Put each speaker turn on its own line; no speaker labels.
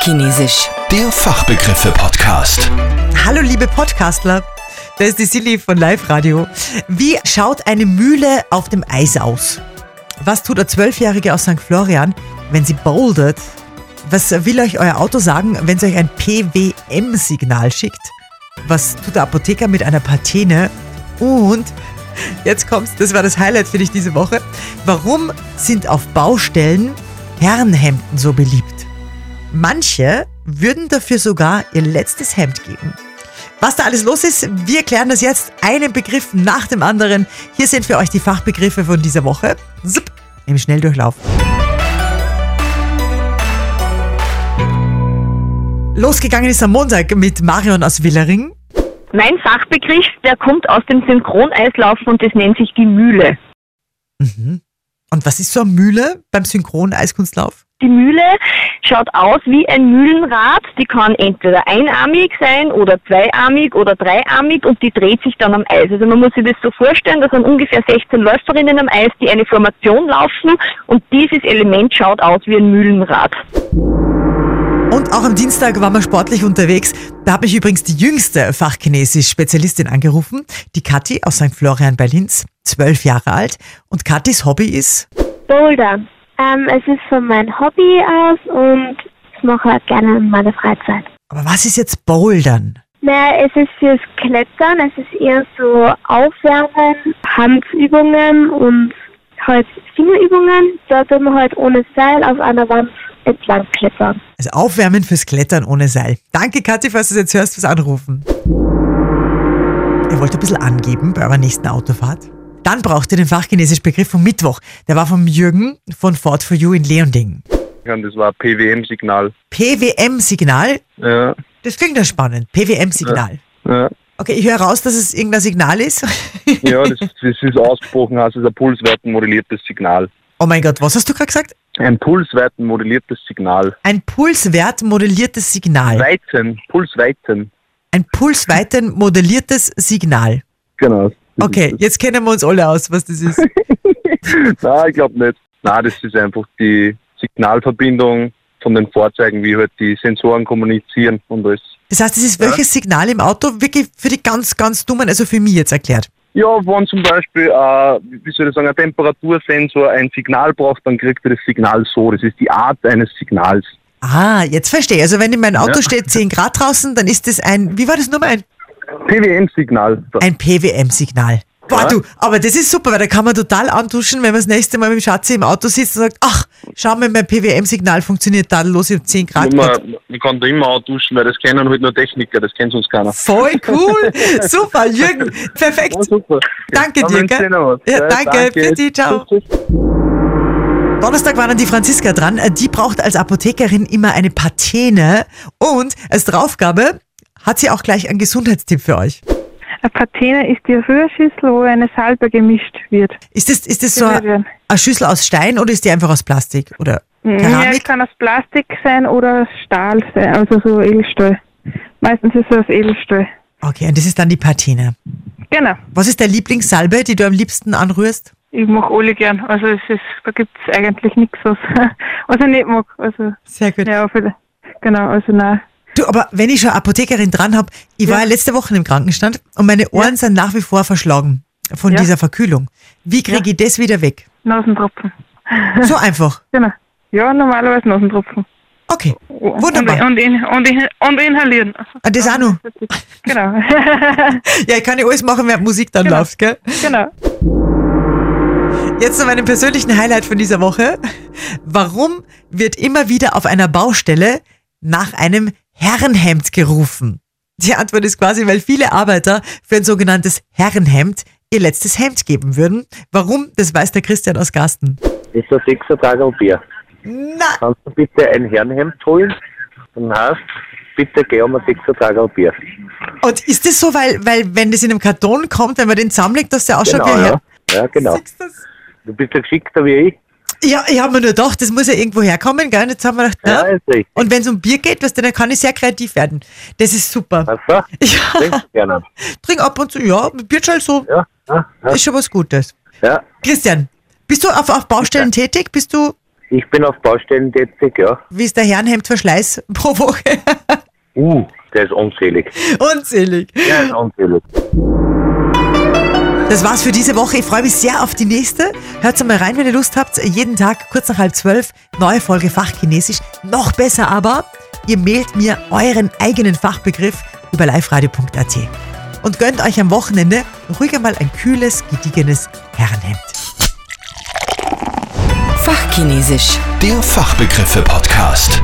Fachchinesisch.
Der Fachbegriffe-Podcast.
Hallo liebe Podcastler, da ist die Silly von Live Radio. Wie schaut eine Mühle auf dem Eis aus? Was tut eine Zwölfjährige aus St. Florian, wenn sie bouldert? Was will euch euer Auto sagen, wenn es euch ein PWM-Signal schickt? Was tut der Apotheker mit einer Patene? Und jetzt kommt's, das war das Highlight für dich diese Woche. Warum sind auf Baustellen Herrenhemden so beliebt? Manche würden dafür sogar ihr letztes Hemd geben. Was da alles los ist, wir klären das jetzt einen Begriff nach dem anderen. Hier sind für euch die Fachbegriffe von dieser Woche. Zup, Im Schnelldurchlauf. Losgegangen ist am Montag mit Marion aus Willering.
Mein Fachbegriff, der kommt aus dem Synchroneislaufen und das nennt sich die Mühle.
Und was ist so eine Mühle beim Synchron-Eiskunstlauf?
Die Mühle schaut aus wie ein Mühlenrad. Die kann entweder einarmig sein oder zweiarmig oder dreiarmig und die dreht sich dann am Eis. Also man muss sich das so vorstellen, das sind ungefähr 16 Läuferinnen am Eis, die eine Formation laufen und dieses Element schaut aus wie ein Mühlenrad.
Und auch am Dienstag waren wir sportlich unterwegs. Da hat mich übrigens die jüngste Fachchinesisch-Spezialistin angerufen, die Kathi aus St. Florian bei Linz, zwölf Jahre alt. Und Kathis Hobby ist,
Bouldern. Ähm, es ist von meinem Hobby aus und ich mache halt gerne in meiner Freizeit.
aber was ist jetzt Bouldern?
Naja, es ist fürs Klettern, es ist eher so Aufwärmen, Handübungen und halt Fingerübungen. Da tut man halt ohne Seil auf einer Wand entlang klettern.
Also Aufwärmen fürs Klettern ohne Seil. Danke, Kathi, falls du es jetzt hörst, fürs Anrufen. Ihr wollt ein bisschen angeben bei eurer nächsten Autofahrt? Dann braucht ihr den fachchinesischen Begriff vom Mittwoch. Der war vom Jürgen von Ford for You in Leonding.
Und das war PWM-Signal.
PWM-Signal,
Ja,
das klingt ja spannend. PWM-Signal.
ja.
Okay, ich höre raus, dass es irgendein Signal ist.
ja das, das ist ausgesprochen, heißt es ein pulsweitenmodelliertes Signal.
Oh mein Gott, was hast du gerade gesagt?
Ein pulsweitenmodelliertes Signal.
Ein Pulswert modelliertes Signal.
Weiten, Pulsweiten.
Ein Pulsweiten modelliertes Signal.
Genau.
Okay, jetzt kennen wir uns alle aus, was das ist.
Nein, ich glaube nicht. Nein, das ist einfach die Signalverbindung von den Fahrzeugen, wie halt die Sensoren kommunizieren und alles.
Das heißt, es ist welches Signal im Auto wirklich für die ganz, ganz Dummen, also für mich jetzt erklärt.
Ja, wenn zum Beispiel, äh, wie soll ich sagen, ein Temperatursensor ein Signal braucht, dann kriegt er das Signal so. Das ist die Art eines Signals.
Ah, jetzt verstehe ich. Also wenn in meinem Auto
Ja.
steht 10 Grad draußen, dann ist das ein, wie war das nochmal? Ein,
PWM-Signal.
ein PWM-Signal. Boah,
Ja.
du, aber das ist super, weil da kann man total antuschen, wenn man das nächste Mal mit dem Schatzi im Auto sitzt und sagt, ach, schau mal, mein PWM-Signal funktioniert tadellos, ich hab 10 Grad.
Man, man kann da immer auch duschen, weil das kennen halt nur Techniker, das kennt sonst keiner.
Voll cool. super, Jürgen, perfekt.
Ja, super.
Danke dir, gell? Ja, danke, für die, ciao.
Tschüss, tschüss.
Donnerstag war dann die Franziska dran. Die braucht als Apothekerin immer eine Patene. Und als Draufgabe hat sie auch gleich einen Gesundheitstipp für euch.
Eine Patene ist die Rührschüssel, wo eine Salbe gemischt wird.
Ist das, ist das so eine eine Schüssel aus Stein oder ist die einfach aus Plastik? Oder
Ja, es
Keramik?
kann aus Plastik sein oder aus Stahl sein, also so Edelstahl. Meistens ist es aus Edelstahl.
Okay, und das ist dann die Patene.
Genau.
Was ist der Lieblingssalbe, die du am liebsten anrührst?
Ich mag alle gern. Also es ist, da gibt es eigentlich nichts, was, was ich nicht mag. Also
Sehr gut.
ja, für, genau, also nein.
Du, aber wenn ich schon Apothekerin dran habe, ich war ja letzte Woche im Krankenstand und meine Ohren sind nach wie vor verschlagen von
Ja.
dieser Verkühlung. Wie kriege ich das wieder weg?
Nasentropfen.
So einfach.
Genau. Ja, normalerweise Nasentropfen.
Okay,
Und,
wunderbar.
und, und, in, und inhalieren.
Ah, das auch noch.
Genau.
Ja, ich kann ja alles machen, während Musik dann
Genau.
läuft, gell?
genau.
Jetzt zu meinem persönlichen Highlight von dieser Woche. Warum wird immer wieder auf einer Baustelle nach einem Herrenhemd gerufen? Die Antwort ist quasi, weil viele Arbeiter für ein sogenanntes Herrenhemd ihr letztes Hemd geben würden. Warum? Das weiß der Christian aus Gasten.
Das ist ein sechser Tag Bier.
Na,
Kannst du bitte ein Herrenhemd holen? Dann heißt, bitte geh um ein sechser Tag Bier.
und ist das so, weil, weil wenn das in einem Karton kommt, wenn man den zusammenlegt, dass der ausschaut
Genau,
wie ein
ja.
Hemd?
Ja, genau.
Siehst du's?
Du bist ja geschickter wie ich.
Ja, ich habe mir nur gedacht, das muss ja irgendwo herkommen, gell? Und jetzt haben wir gedacht,
Ja,
na,
ist richtig.
und wenn es um Bier geht, weißt du, dann kann ich sehr kreativ werden. Das ist super.
Also,
Ja.
trink gerne.
Trink ab und zu, ja, Bier halt so,
Ja, ja, ja.
ist schon was Gutes.
ja.
Christian, bist du auf, auf Baustellen tätig? Bist du,
Ich bin auf Baustellen tätig, ja.
Wie ist der Herrenhemdverschleiß pro Woche?
Uh, der ist unzählig.
Unzählig.
Der ist unzählig.
Das war's für diese Woche. Ich freue mich sehr auf die nächste. Hört mal rein, wenn ihr Lust habt. Jeden Tag, kurz nach halb zwölf, neue Folge Fachchinesisch. Noch besser aber, ihr mailt mir euren eigenen Fachbegriff über liveradio.at. Und gönnt euch am Wochenende ruhig einmal ein kühles, gediegenes Herrenhemd.
Fachchinesisch. Der Fachbegriffe-Podcast.